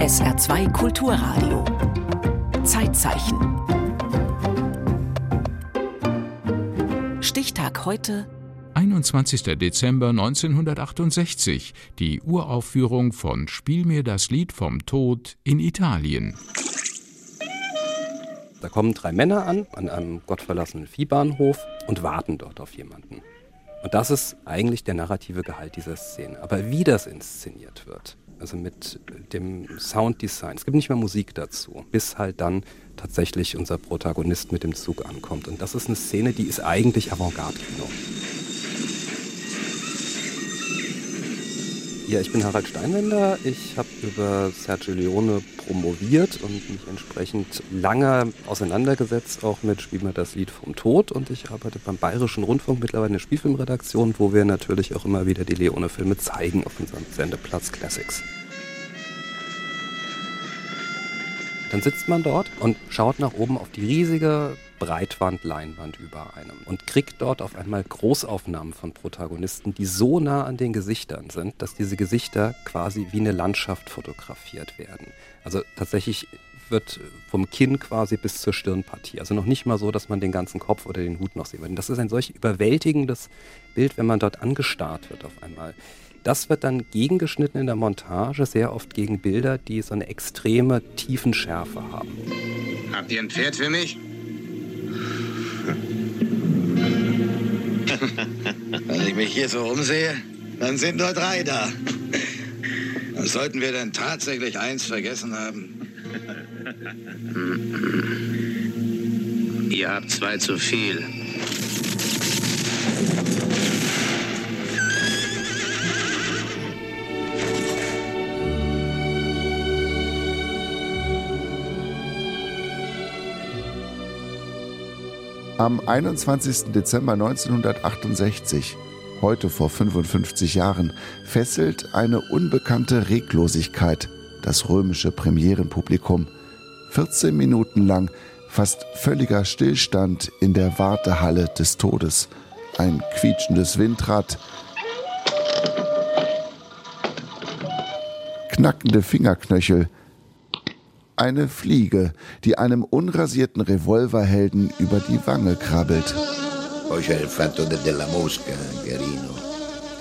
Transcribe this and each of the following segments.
SR2 Kulturradio. Zeitzeichen. Stichtag heute 21. Dezember 1968, die Uraufführung von Spiel mir das Lied vom Tod in Italien. Da kommen drei Männer an, an einem gottverlassenen Viehbahnhof und warten dort auf jemanden. Und das ist eigentlich der narrative Gehalt dieser Szene. Aber wie das inszeniert wird, also mit dem Sounddesign, es gibt nicht mehr Musik dazu, bis halt dann tatsächlich unser Protagonist mit dem Zug ankommt. Und das ist eine Szene, die ist eigentlich Avantgarde-Kino. Ja, ich bin Harald Steinwender. Ich habe über Sergio Leone promoviert und mich entsprechend lange auseinandergesetzt, auch mit Spiel mir das Lied vom Tod. Und ich arbeite beim Bayerischen Rundfunk mittlerweile in der Spielfilmredaktion, wo wir natürlich auch immer wieder die Leone-Filme zeigen auf unserem Sendeplatz Classics. Dann sitzt man dort und schaut nach oben auf die riesige Breitwandleinwand über einem und kriegt dort auf einmal Großaufnahmen von Protagonisten, die so nah an den Gesichtern sind, dass diese Gesichter quasi wie eine Landschaft fotografiert werden. Also tatsächlich wird vom Kinn quasi bis zur Stirnpartie. Also noch nicht mal so, dass man den ganzen Kopf oder den Hut noch sehen wird. Das ist ein solch überwältigendes Bild, wenn man dort angestarrt wird auf einmal. Das wird dann gegengeschnitten in der Montage, sehr oft gegen Bilder, die so eine extreme Tiefenschärfe haben. Habt ihr ein Pferd für mich? Mich hier so umsehe, dann sind nur drei da. Was sollten wir denn tatsächlich eins vergessen haben? Ihr habt zwei zu viel. Am 21. Dezember 1968, heute vor 55 Jahren, fesselt eine unbekannte Reglosigkeit das römische Premierenpublikum. 14 Minuten lang fast völliger Stillstand in der Wartehalle des Todes. Ein quietschendes Windrad, knackende Fingerknöchel, eine Fliege, die einem unrasierten Revolverhelden über die Wange krabbelt.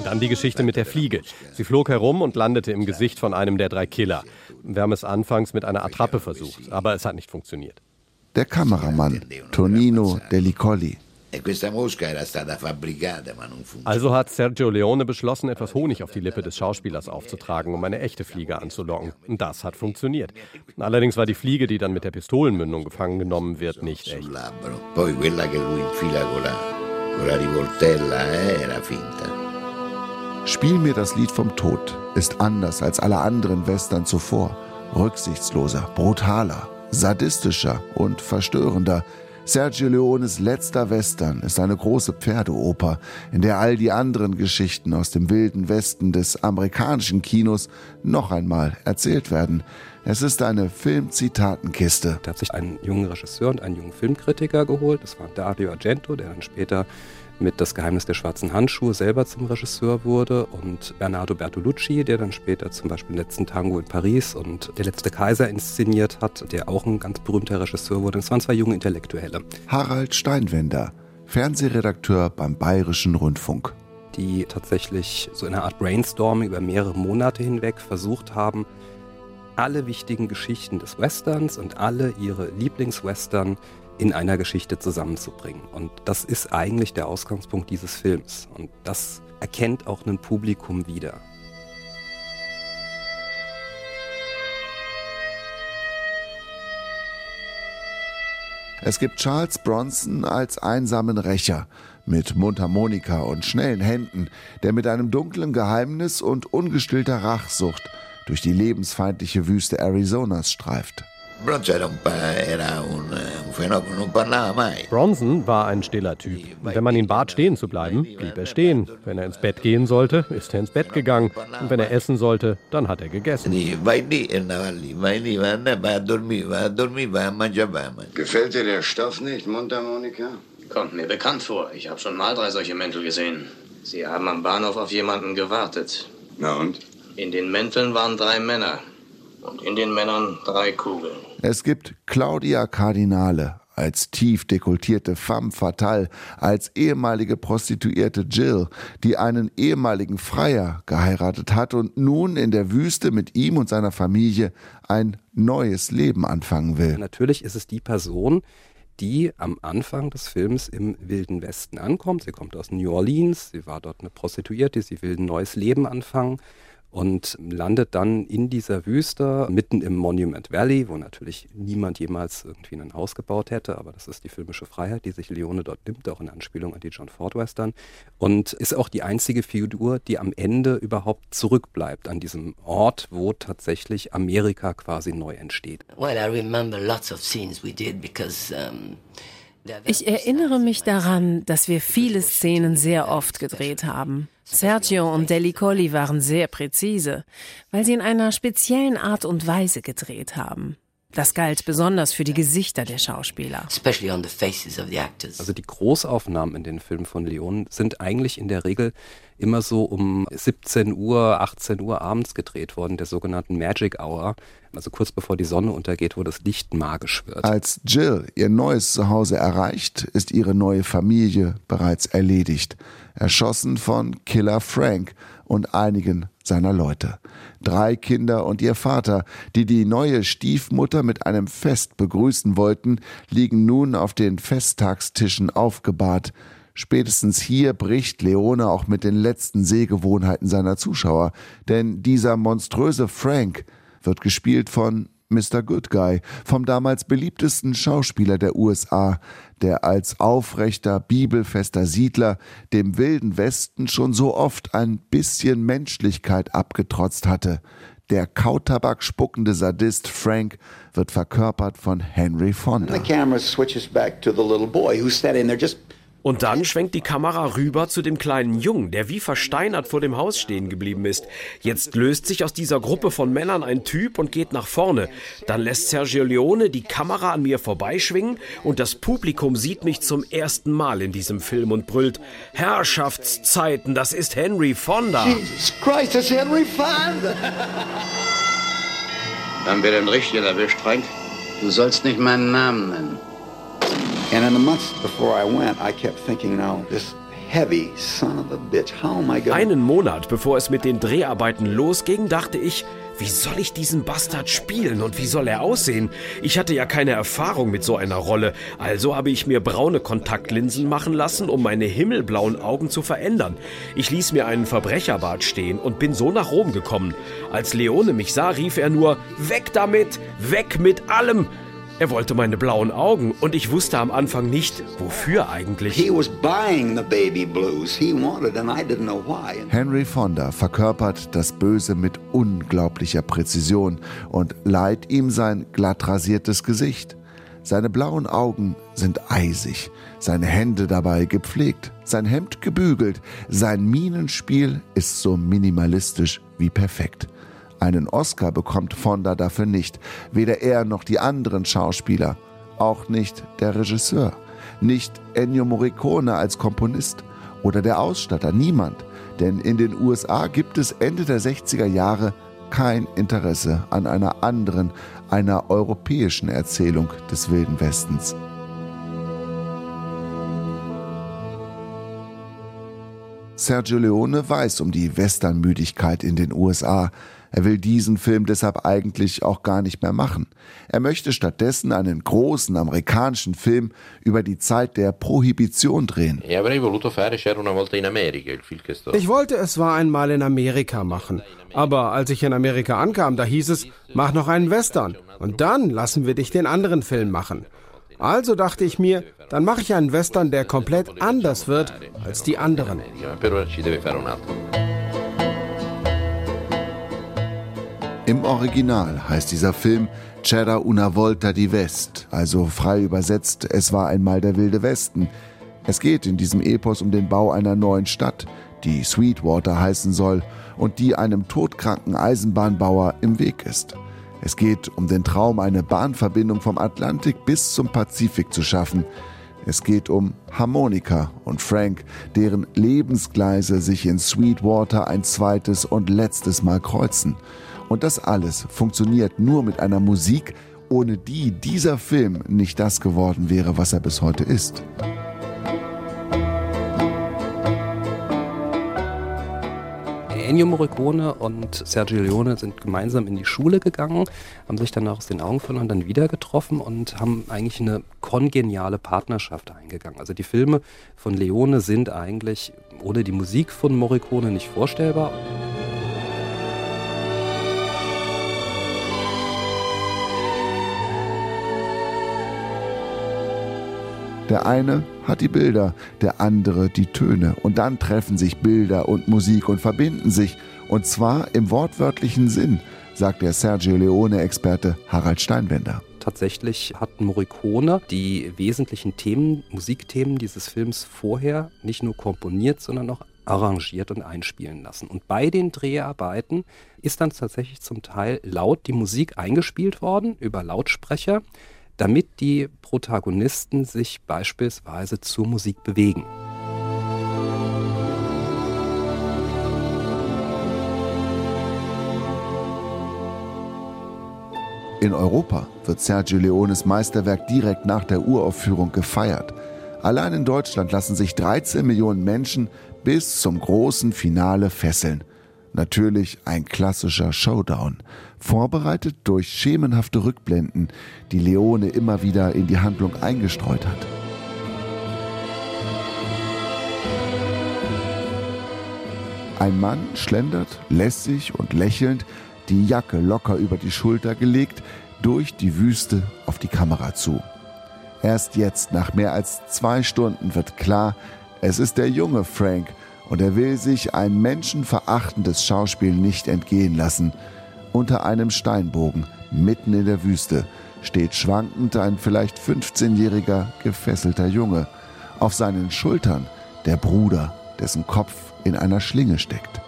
Dann die Geschichte mit der Fliege. Sie flog herum und landete im Gesicht von einem der drei Killer. Wir haben es anfangs mit einer Attrappe versucht, aber es hat nicht funktioniert. Der Kameramann Tonino Delicoli. E also hat Sergio Leone beschlossen, etwas Honig auf die Lippe des Schauspielers aufzutragen, um eine echte Fliege anzulocken. Und das hat funktioniert. Allerdings war die Fliege, die dann mit der Pistolenmündung gefangen genommen wird, nicht echt. Spiel mir das Lied vom Tod ist anders als alle anderen Western zuvor. Rücksichtsloser, brutaler, sadistischer und verstörender. Sergio Leones letzter Western ist eine große Pferdeoper, in der all die anderen Geschichten aus dem wilden Westen des amerikanischen Kinos noch einmal erzählt werden. Es ist eine Filmzitatenkiste. Da hat sich einen jungen Regisseur und einen jungen Filmkritiker geholt. Das war Dario Argento, der dann später mit Das Geheimnis der schwarzen Handschuhe selber zum Regisseur wurde und Bernardo Bertolucci, der dann später zum Beispiel den letzten Tango in Paris und Der letzte Kaiser inszeniert hat, der auch ein ganz berühmter Regisseur wurde. Das waren zwei junge Intellektuelle. Harald Steinwender, Fernsehredakteur beim Bayerischen Rundfunk. Die tatsächlich so in einer Art Brainstorming über mehrere Monate hinweg versucht haben, alle wichtigen Geschichten des Westerns und alle ihre Lieblingswestern in einer Geschichte zusammenzubringen. Und das ist eigentlich der Ausgangspunkt dieses Films. Und das erkennt auch ein Publikum wieder. Es gibt Charles Bronson als einsamen Rächer mit Mundharmonika und schnellen Händen, der mit einem dunklen Geheimnis und ungestillter Rachsucht durch die lebensfeindliche Wüste Arizonas streift. Bronson war ein stiller Typ. Wenn man ihn bat, stehen zu bleiben, blieb er stehen. Wenn er ins Bett gehen sollte, ist er ins Bett gegangen. Und wenn er essen sollte, dann hat er gegessen. Gefällt dir der Stoff nicht, Mundharmonika? Kommt mir bekannt vor. Ich habe schon mal drei solche Mäntel gesehen. Sie haben am Bahnhof auf jemanden gewartet. Na und? In den Mänteln waren drei Männer und in den Männern drei Kugeln. Es gibt Claudia Cardinale als tief dekultierte femme fatale, als ehemalige Prostituierte Jill, die einen ehemaligen Freier geheiratet hat und nun in der Wüste mit ihm und seiner Familie ein neues Leben anfangen will. Natürlich ist es die Person, die am Anfang des Films im Wilden Westen ankommt. Sie kommt aus New Orleans, sie war dort eine Prostituierte, sie will ein neues Leben anfangen und landet dann in dieser Wüste mitten im Monument Valley, wo natürlich niemand jemals irgendwie ein Haus gebaut hätte, aber das ist die filmische Freiheit, die sich Leone dort nimmt, auch in Anspielung an die John Ford Western und ist auch die einzige Figur, die am Ende überhaupt zurückbleibt an diesem Ort, wo tatsächlich Amerika quasi neu entsteht. Well, I remember lots of scenes we did because um ich erinnere mich daran, dass wir viele Szenen sehr oft gedreht haben. Sergio und Delicoli waren sehr präzise, weil sie in einer speziellen Art und Weise gedreht haben. Das galt besonders für die Gesichter der Schauspieler. Also die Großaufnahmen in den Filmen von Leon sind eigentlich in der Regel immer so um 17 Uhr, 18 Uhr abends gedreht worden, der sogenannten Magic Hour, also kurz bevor die Sonne untergeht, wo das Licht magisch wird. Als Jill ihr neues Zuhause erreicht, ist ihre neue Familie bereits erledigt, erschossen von Killer Frank und einigen seiner Leute. Drei Kinder und ihr Vater, die die neue Stiefmutter mit einem Fest begrüßen wollten, liegen nun auf den Festtagstischen aufgebahrt, Spätestens hier bricht Leone auch mit den letzten Sehgewohnheiten seiner Zuschauer, denn dieser monströse Frank wird gespielt von Mr. Good Guy, vom damals beliebtesten Schauspieler der USA, der als aufrechter, bibelfester Siedler dem wilden Westen schon so oft ein bisschen Menschlichkeit abgetrotzt hatte. Der Kautabak spuckende Sadist Frank wird verkörpert von Henry Fonda. The camera switches back to the little boy who's standing there just und dann schwenkt die Kamera rüber zu dem kleinen Jungen, der wie versteinert vor dem Haus stehen geblieben ist. Jetzt löst sich aus dieser Gruppe von Männern ein Typ und geht nach vorne. Dann lässt Sergio Leone die Kamera an mir vorbeischwingen und das Publikum sieht mich zum ersten Mal in diesem Film und brüllt: Herrschaftszeiten, das ist Henry Fonda. Jesus Christ, das ist Henry Fonda. Haben wir den Richtigen erwischt, Frank? Du sollst nicht meinen Namen nennen. And in the months before I went, I kept thinking, now, this heavy son of a bitch, Einen Monat bevor es mit den Dreharbeiten losging, dachte ich, wie soll ich diesen Bastard spielen und wie soll er aussehen? Ich hatte ja keine Erfahrung mit so einer Rolle, also habe ich mir braune Kontaktlinsen machen lassen, um meine himmelblauen Augen zu verändern. Ich ließ mir einen Verbrecherbart stehen und bin so nach Rom gekommen. Als Leone mich sah, rief er nur, weg damit, weg mit allem. Er wollte meine blauen Augen und ich wusste am Anfang nicht, wofür eigentlich. Henry Fonda verkörpert das Böse mit unglaublicher Präzision und leiht ihm sein glatt rasiertes Gesicht. Seine blauen Augen sind eisig, seine Hände dabei gepflegt, sein Hemd gebügelt, sein Minenspiel ist so minimalistisch wie perfekt. Einen Oscar bekommt Fonda dafür nicht, weder er noch die anderen Schauspieler, auch nicht der Regisseur, nicht Ennio Morricone als Komponist oder der Ausstatter, niemand, denn in den USA gibt es Ende der 60er Jahre kein Interesse an einer anderen, einer europäischen Erzählung des Wilden Westens. Sergio Leone weiß um die Westernmüdigkeit in den USA. Er will diesen Film deshalb eigentlich auch gar nicht mehr machen. Er möchte stattdessen einen großen amerikanischen Film über die Zeit der Prohibition drehen. Ich wollte es war einmal in Amerika machen. Aber als ich in Amerika ankam, da hieß es, mach noch einen Western. Und dann lassen wir dich den anderen Film machen. Also dachte ich mir, dann mache ich einen Western, der komplett anders wird als die anderen. Im Original heißt dieser Film C'era una volta di West, also frei übersetzt, es war einmal der wilde Westen. Es geht in diesem Epos um den Bau einer neuen Stadt, die Sweetwater heißen soll und die einem todkranken Eisenbahnbauer im Weg ist. Es geht um den Traum, eine Bahnverbindung vom Atlantik bis zum Pazifik zu schaffen. Es geht um Harmonika und Frank, deren Lebensgleise sich in Sweetwater ein zweites und letztes Mal kreuzen. Und das alles funktioniert nur mit einer Musik, ohne die dieser Film nicht das geworden wäre, was er bis heute ist. Ennio Morricone und Sergio Leone sind gemeinsam in die Schule gegangen, haben sich dann aus den Augen verloren, dann wieder getroffen und haben eigentlich eine kongeniale Partnerschaft eingegangen. Also die Filme von Leone sind eigentlich ohne die Musik von Morricone nicht vorstellbar. Der eine hat die Bilder, der andere die Töne. Und dann treffen sich Bilder und Musik und verbinden sich. Und zwar im wortwörtlichen Sinn, sagt der Sergio Leone-Experte Harald Steinwender. Tatsächlich hat Morricone die wesentlichen Themen, Musikthemen dieses Films vorher nicht nur komponiert, sondern auch arrangiert und einspielen lassen. Und bei den Dreharbeiten ist dann tatsächlich zum Teil laut die Musik eingespielt worden über Lautsprecher damit die Protagonisten sich beispielsweise zur Musik bewegen. In Europa wird Sergio Leones Meisterwerk direkt nach der Uraufführung gefeiert. Allein in Deutschland lassen sich 13 Millionen Menschen bis zum großen Finale fesseln. Natürlich ein klassischer Showdown, vorbereitet durch schemenhafte Rückblenden, die Leone immer wieder in die Handlung eingestreut hat. Ein Mann schlendert lässig und lächelnd, die Jacke locker über die Schulter gelegt, durch die Wüste auf die Kamera zu. Erst jetzt, nach mehr als zwei Stunden, wird klar, es ist der junge Frank, und er will sich ein menschenverachtendes Schauspiel nicht entgehen lassen. Unter einem Steinbogen, mitten in der Wüste, steht schwankend ein vielleicht 15-jähriger gefesselter Junge. Auf seinen Schultern der Bruder, dessen Kopf in einer Schlinge steckt.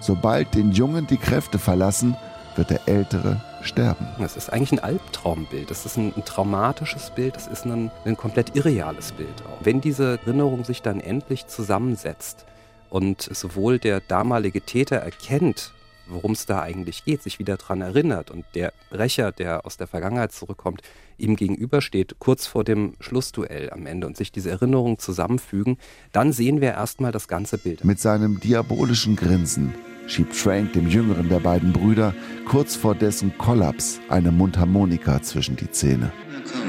Sobald den Jungen die Kräfte verlassen, wird der Ältere sterben. Es ist eigentlich ein Albtraumbild. Das ist ein, ein traumatisches Bild. Das ist ein, ein komplett irreales Bild. Wenn diese Erinnerung sich dann endlich zusammensetzt, und sowohl der damalige Täter erkennt, worum es da eigentlich geht, sich wieder daran erinnert und der Rächer, der aus der Vergangenheit zurückkommt, ihm gegenübersteht, kurz vor dem Schlussduell am Ende und sich diese Erinnerungen zusammenfügen, dann sehen wir erstmal das ganze Bild. Mit seinem diabolischen Grinsen schiebt Frank dem jüngeren der beiden Brüder kurz vor dessen Kollaps eine Mundharmonika zwischen die Zähne. Na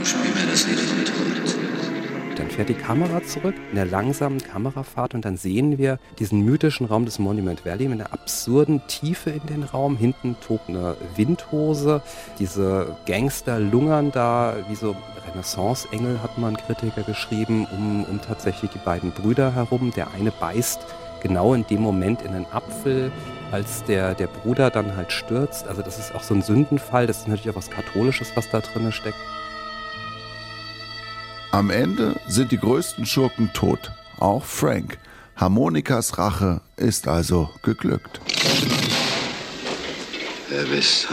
fährt die Kamera zurück in der langsamen Kamerafahrt und dann sehen wir diesen mythischen Raum des Monument Valley mit einer absurden Tiefe in den Raum. Hinten tobt eine Windhose. Diese Gangster lungern da wie so Renaissance-Engel, hat man Kritiker geschrieben, um, um tatsächlich die beiden Brüder herum. Der eine beißt genau in dem Moment in einen Apfel, als der, der Bruder dann halt stürzt. Also das ist auch so ein Sündenfall. Das ist natürlich auch was Katholisches, was da drin steckt. Am Ende sind die größten Schurken tot, auch Frank. Harmonikas Rache ist also geglückt. Wer bist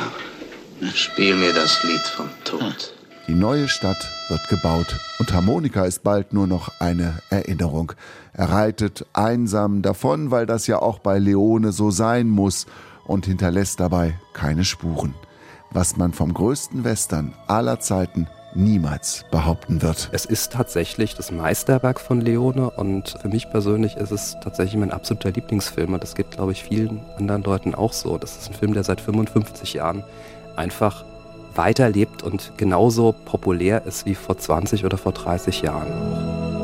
du? Spiel mir das Lied vom Tod. Die neue Stadt wird gebaut und Harmonika ist bald nur noch eine Erinnerung. Er reitet einsam davon, weil das ja auch bei Leone so sein muss und hinterlässt dabei keine Spuren. Was man vom größten Western aller Zeiten niemals behaupten wird. Es ist tatsächlich das Meisterwerk von Leone und für mich persönlich ist es tatsächlich mein absoluter Lieblingsfilm und das geht, glaube ich, vielen anderen Leuten auch so. Das ist ein Film, der seit 55 Jahren einfach weiterlebt und genauso populär ist wie vor 20 oder vor 30 Jahren.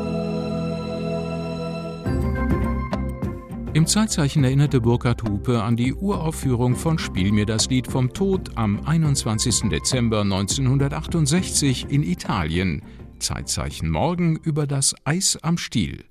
Im Zeitzeichen erinnerte Burkhard Hupe an die Uraufführung von Spiel mir das Lied vom Tod am 21. Dezember 1968 in Italien. Zeitzeichen morgen über das Eis am Stiel.